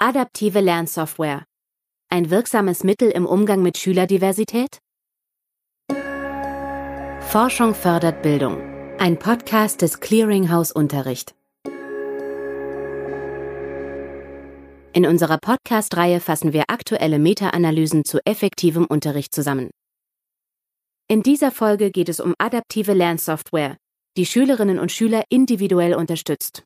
Adaptive Lernsoftware. Ein wirksames Mittel im Umgang mit Schülerdiversität? Forschung fördert Bildung. Ein Podcast des Clearinghouse Unterricht. In unserer Podcast-Reihe fassen wir aktuelle Meta-Analysen zu effektivem Unterricht zusammen. In dieser Folge geht es um adaptive Lernsoftware, die Schülerinnen und Schüler individuell unterstützt.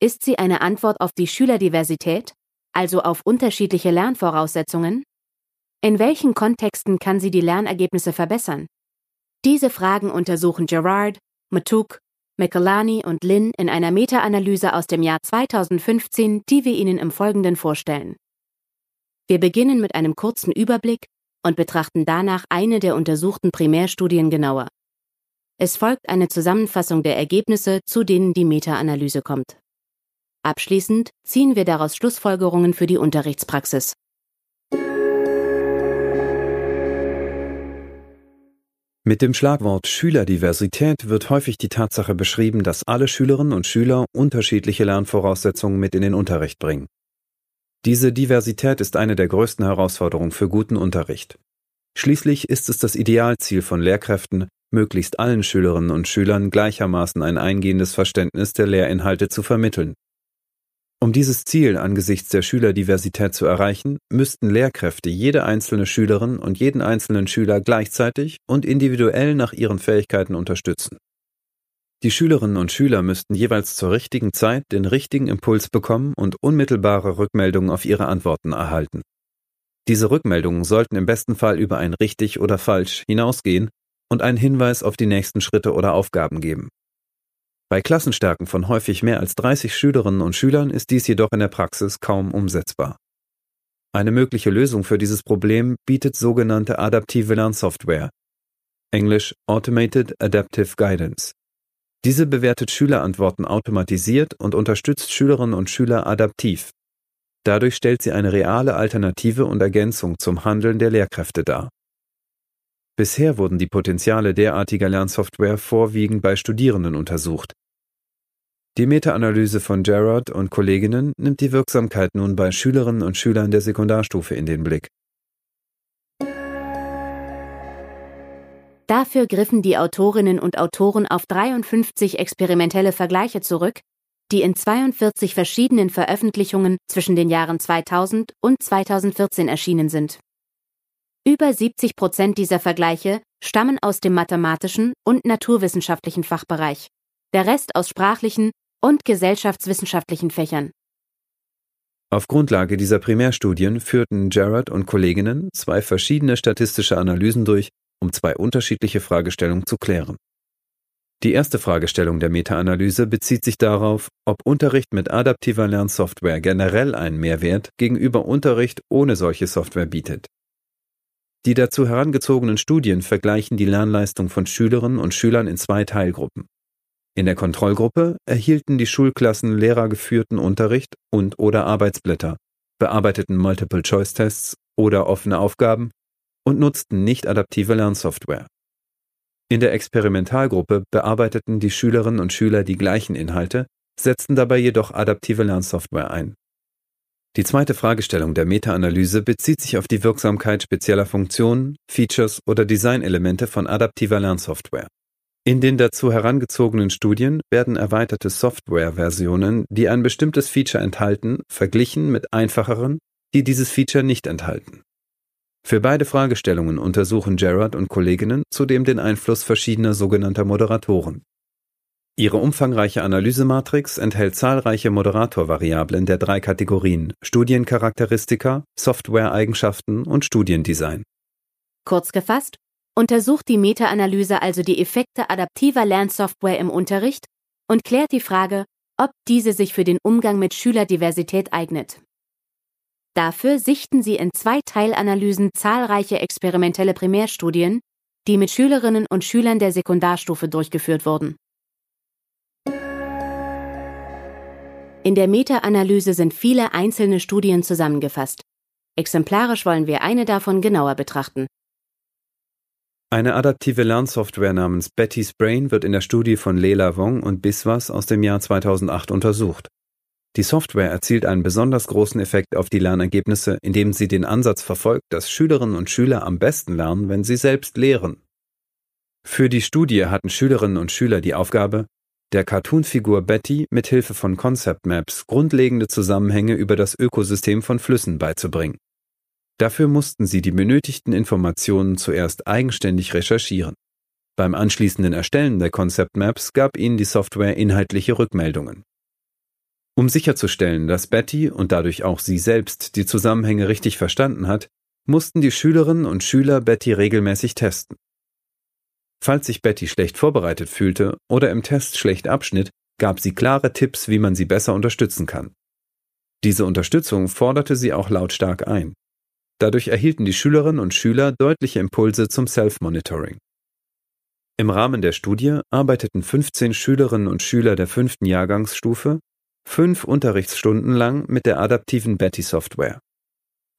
Ist sie eine Antwort auf die Schülerdiversität, also auf unterschiedliche Lernvoraussetzungen? In welchen Kontexten kann sie die Lernergebnisse verbessern? Diese Fragen untersuchen Gerard, Matuk, McElani und Lin in einer Meta-Analyse aus dem Jahr 2015, die wir Ihnen im Folgenden vorstellen. Wir beginnen mit einem kurzen Überblick und betrachten danach eine der untersuchten Primärstudien genauer. Es folgt eine Zusammenfassung der Ergebnisse, zu denen die Meta-Analyse kommt. Abschließend ziehen wir daraus Schlussfolgerungen für die Unterrichtspraxis. Mit dem Schlagwort Schülerdiversität wird häufig die Tatsache beschrieben, dass alle Schülerinnen und Schüler unterschiedliche Lernvoraussetzungen mit in den Unterricht bringen. Diese Diversität ist eine der größten Herausforderungen für guten Unterricht. Schließlich ist es das Idealziel von Lehrkräften, möglichst allen Schülerinnen und Schülern gleichermaßen ein eingehendes Verständnis der Lehrinhalte zu vermitteln. Um dieses Ziel angesichts der Schülerdiversität zu erreichen, müssten Lehrkräfte jede einzelne Schülerin und jeden einzelnen Schüler gleichzeitig und individuell nach ihren Fähigkeiten unterstützen. Die Schülerinnen und Schüler müssten jeweils zur richtigen Zeit den richtigen Impuls bekommen und unmittelbare Rückmeldungen auf ihre Antworten erhalten. Diese Rückmeldungen sollten im besten Fall über ein richtig oder falsch hinausgehen und einen Hinweis auf die nächsten Schritte oder Aufgaben geben. Bei Klassenstärken von häufig mehr als 30 Schülerinnen und Schülern ist dies jedoch in der Praxis kaum umsetzbar. Eine mögliche Lösung für dieses Problem bietet sogenannte adaptive Lernsoftware, englisch Automated Adaptive Guidance. Diese bewertet Schülerantworten automatisiert und unterstützt Schülerinnen und Schüler adaptiv. Dadurch stellt sie eine reale Alternative und Ergänzung zum Handeln der Lehrkräfte dar. Bisher wurden die Potenziale derartiger Lernsoftware vorwiegend bei Studierenden untersucht. Die Meta-Analyse von Gerard und Kolleginnen nimmt die Wirksamkeit nun bei Schülerinnen und Schülern der Sekundarstufe in den Blick. Dafür griffen die Autorinnen und Autoren auf 53 experimentelle Vergleiche zurück, die in 42 verschiedenen Veröffentlichungen zwischen den Jahren 2000 und 2014 erschienen sind. Über 70 Prozent dieser Vergleiche stammen aus dem mathematischen und naturwissenschaftlichen Fachbereich, der Rest aus sprachlichen und gesellschaftswissenschaftlichen Fächern. Auf Grundlage dieser Primärstudien führten Jarrett und Kolleginnen zwei verschiedene statistische Analysen durch, um zwei unterschiedliche Fragestellungen zu klären. Die erste Fragestellung der Meta-Analyse bezieht sich darauf, ob Unterricht mit adaptiver Lernsoftware generell einen Mehrwert gegenüber Unterricht ohne solche Software bietet. Die dazu herangezogenen Studien vergleichen die Lernleistung von Schülerinnen und Schülern in zwei Teilgruppen. In der Kontrollgruppe erhielten die Schulklassen lehrergeführten Unterricht und/oder Arbeitsblätter, bearbeiteten Multiple-Choice-Tests oder offene Aufgaben und nutzten nicht adaptive Lernsoftware. In der Experimentalgruppe bearbeiteten die Schülerinnen und Schüler die gleichen Inhalte, setzten dabei jedoch adaptive Lernsoftware ein. Die zweite Fragestellung der Meta-Analyse bezieht sich auf die Wirksamkeit spezieller Funktionen, Features oder Designelemente von adaptiver Lernsoftware. In den dazu herangezogenen Studien werden erweiterte Software-Versionen, die ein bestimmtes Feature enthalten, verglichen mit einfacheren, die dieses Feature nicht enthalten. Für beide Fragestellungen untersuchen Gerard und Kolleginnen zudem den Einfluss verschiedener sogenannter Moderatoren. Ihre umfangreiche Analysematrix enthält zahlreiche Moderatorvariablen der drei Kategorien Studiencharakteristika, Softwareeigenschaften und Studiendesign. Kurz gefasst, untersucht die Meta-Analyse also die Effekte adaptiver Lernsoftware im Unterricht und klärt die Frage, ob diese sich für den Umgang mit Schülerdiversität eignet. Dafür sichten sie in zwei Teilanalysen zahlreiche experimentelle Primärstudien, die mit Schülerinnen und Schülern der Sekundarstufe durchgeführt wurden. In der Meta-Analyse sind viele einzelne Studien zusammengefasst. Exemplarisch wollen wir eine davon genauer betrachten. Eine adaptive Lernsoftware namens Betty's Brain wird in der Studie von Lela Wong und Biswas aus dem Jahr 2008 untersucht. Die Software erzielt einen besonders großen Effekt auf die Lernergebnisse, indem sie den Ansatz verfolgt, dass Schülerinnen und Schüler am besten lernen, wenn sie selbst lehren. Für die Studie hatten Schülerinnen und Schüler die Aufgabe, der Cartoonfigur Betty mit Hilfe von Concept Maps grundlegende Zusammenhänge über das Ökosystem von Flüssen beizubringen. Dafür mussten sie die benötigten Informationen zuerst eigenständig recherchieren. Beim anschließenden Erstellen der Concept Maps gab ihnen die Software inhaltliche Rückmeldungen. Um sicherzustellen, dass Betty und dadurch auch sie selbst die Zusammenhänge richtig verstanden hat, mussten die Schülerinnen und Schüler Betty regelmäßig testen. Falls sich Betty schlecht vorbereitet fühlte oder im Test schlecht abschnitt, gab sie klare Tipps, wie man sie besser unterstützen kann. Diese Unterstützung forderte sie auch lautstark ein. Dadurch erhielten die Schülerinnen und Schüler deutliche Impulse zum Self-Monitoring. Im Rahmen der Studie arbeiteten 15 Schülerinnen und Schüler der fünften Jahrgangsstufe fünf Unterrichtsstunden lang mit der adaptiven Betty-Software.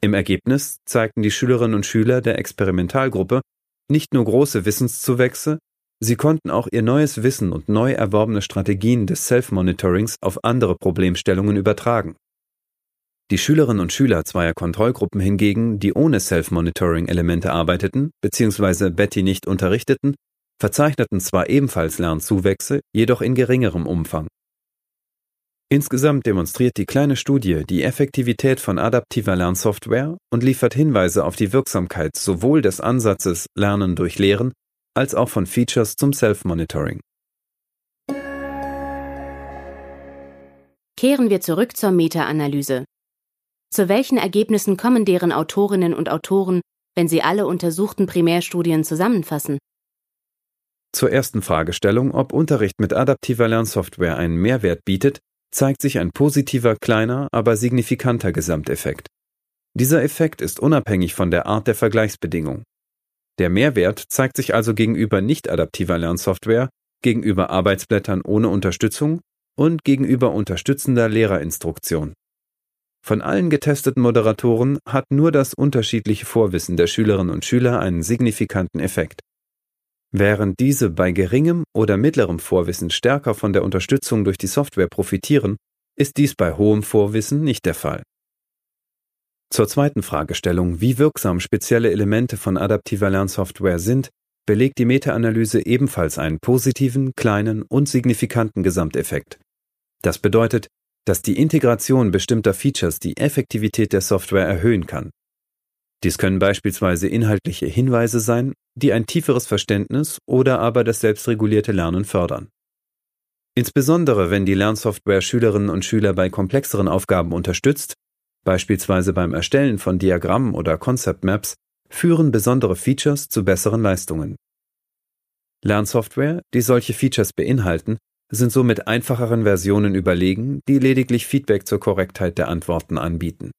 Im Ergebnis zeigten die Schülerinnen und Schüler der Experimentalgruppe nicht nur große Wissenszuwächse, sie konnten auch ihr neues Wissen und neu erworbene Strategien des Self-Monitorings auf andere Problemstellungen übertragen. Die Schülerinnen und Schüler zweier Kontrollgruppen hingegen, die ohne Self-Monitoring-Elemente arbeiteten bzw. Betty nicht unterrichteten, verzeichneten zwar ebenfalls Lernzuwächse, jedoch in geringerem Umfang. Insgesamt demonstriert die kleine Studie die Effektivität von adaptiver Lernsoftware und liefert Hinweise auf die Wirksamkeit sowohl des Ansatzes Lernen durch Lehren als auch von Features zum Self-Monitoring. Kehren wir zurück zur Meta-Analyse. Zu welchen Ergebnissen kommen deren Autorinnen und Autoren, wenn sie alle untersuchten Primärstudien zusammenfassen? Zur ersten Fragestellung, ob Unterricht mit adaptiver Lernsoftware einen Mehrwert bietet, zeigt sich ein positiver, kleiner, aber signifikanter Gesamteffekt. Dieser Effekt ist unabhängig von der Art der Vergleichsbedingung. Der Mehrwert zeigt sich also gegenüber nicht adaptiver Lernsoftware, gegenüber Arbeitsblättern ohne Unterstützung und gegenüber unterstützender Lehrerinstruktion. Von allen getesteten Moderatoren hat nur das unterschiedliche Vorwissen der Schülerinnen und Schüler einen signifikanten Effekt. Während diese bei geringem oder mittlerem Vorwissen stärker von der Unterstützung durch die Software profitieren, ist dies bei hohem Vorwissen nicht der Fall. Zur zweiten Fragestellung, wie wirksam spezielle Elemente von adaptiver Lernsoftware sind, belegt die Meta-Analyse ebenfalls einen positiven, kleinen und signifikanten Gesamteffekt. Das bedeutet, dass die Integration bestimmter Features die Effektivität der Software erhöhen kann. Dies können beispielsweise inhaltliche Hinweise sein, die ein tieferes Verständnis oder aber das selbstregulierte Lernen fördern. Insbesondere wenn die Lernsoftware Schülerinnen und Schüler bei komplexeren Aufgaben unterstützt, beispielsweise beim Erstellen von Diagrammen oder Concept Maps, führen besondere Features zu besseren Leistungen. Lernsoftware, die solche Features beinhalten, sind somit einfacheren Versionen überlegen, die lediglich Feedback zur Korrektheit der Antworten anbieten.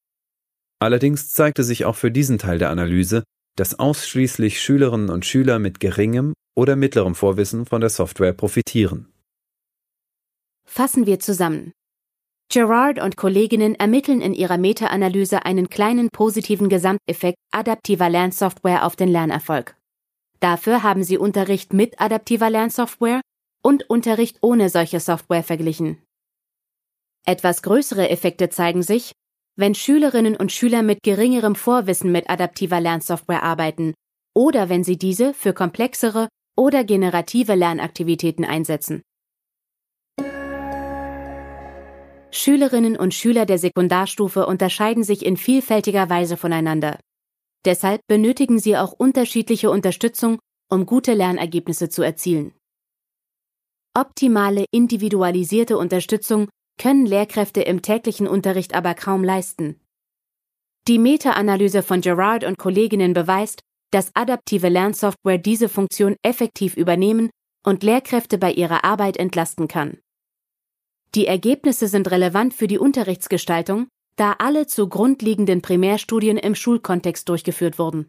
Allerdings zeigte sich auch für diesen Teil der Analyse, dass ausschließlich Schülerinnen und Schüler mit geringem oder mittlerem Vorwissen von der Software profitieren. Fassen wir zusammen. Gerard und Kolleginnen ermitteln in ihrer Meta-Analyse einen kleinen positiven Gesamteffekt adaptiver Lernsoftware auf den Lernerfolg. Dafür haben sie Unterricht mit adaptiver Lernsoftware und Unterricht ohne solche Software verglichen. Etwas größere Effekte zeigen sich, wenn Schülerinnen und Schüler mit geringerem Vorwissen mit adaptiver Lernsoftware arbeiten oder wenn sie diese für komplexere oder generative Lernaktivitäten einsetzen. Schülerinnen und Schüler der Sekundarstufe unterscheiden sich in vielfältiger Weise voneinander. Deshalb benötigen sie auch unterschiedliche Unterstützung, um gute Lernergebnisse zu erzielen. Optimale individualisierte Unterstützung können Lehrkräfte im täglichen Unterricht aber kaum leisten. Die Meta-Analyse von Gerard und Kolleginnen beweist, dass adaptive Lernsoftware diese Funktion effektiv übernehmen und Lehrkräfte bei ihrer Arbeit entlasten kann. Die Ergebnisse sind relevant für die Unterrichtsgestaltung, da alle zu grundlegenden Primärstudien im Schulkontext durchgeführt wurden.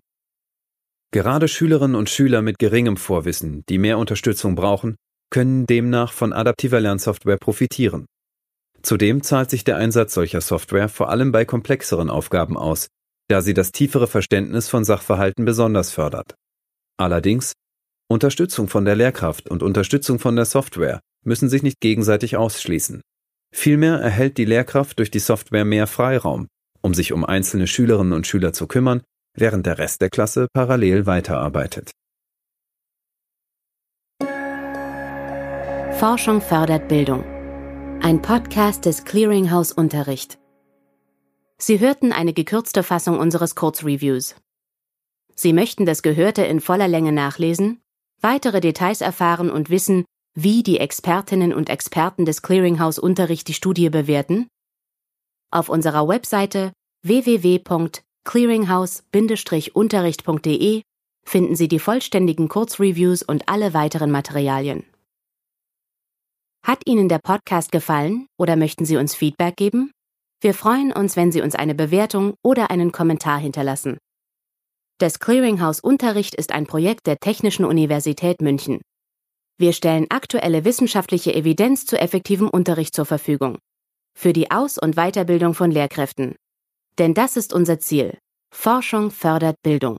Gerade Schülerinnen und Schüler mit geringem Vorwissen, die mehr Unterstützung brauchen, können demnach von adaptiver Lernsoftware profitieren. Zudem zahlt sich der Einsatz solcher Software vor allem bei komplexeren Aufgaben aus, da sie das tiefere Verständnis von Sachverhalten besonders fördert. Allerdings, Unterstützung von der Lehrkraft und Unterstützung von der Software müssen sich nicht gegenseitig ausschließen. Vielmehr erhält die Lehrkraft durch die Software mehr Freiraum, um sich um einzelne Schülerinnen und Schüler zu kümmern, während der Rest der Klasse parallel weiterarbeitet. Forschung fördert Bildung. Ein Podcast des Clearinghouse Unterricht. Sie hörten eine gekürzte Fassung unseres Kurzreviews. Sie möchten das Gehörte in voller Länge nachlesen, weitere Details erfahren und wissen, wie die Expertinnen und Experten des Clearinghouse Unterricht die Studie bewerten? Auf unserer Webseite www.clearinghouse-unterricht.de finden Sie die vollständigen Kurzreviews und alle weiteren Materialien. Hat Ihnen der Podcast gefallen oder möchten Sie uns Feedback geben? Wir freuen uns, wenn Sie uns eine Bewertung oder einen Kommentar hinterlassen. Das Clearinghouse Unterricht ist ein Projekt der Technischen Universität München. Wir stellen aktuelle wissenschaftliche Evidenz zu effektivem Unterricht zur Verfügung. Für die Aus- und Weiterbildung von Lehrkräften. Denn das ist unser Ziel. Forschung fördert Bildung.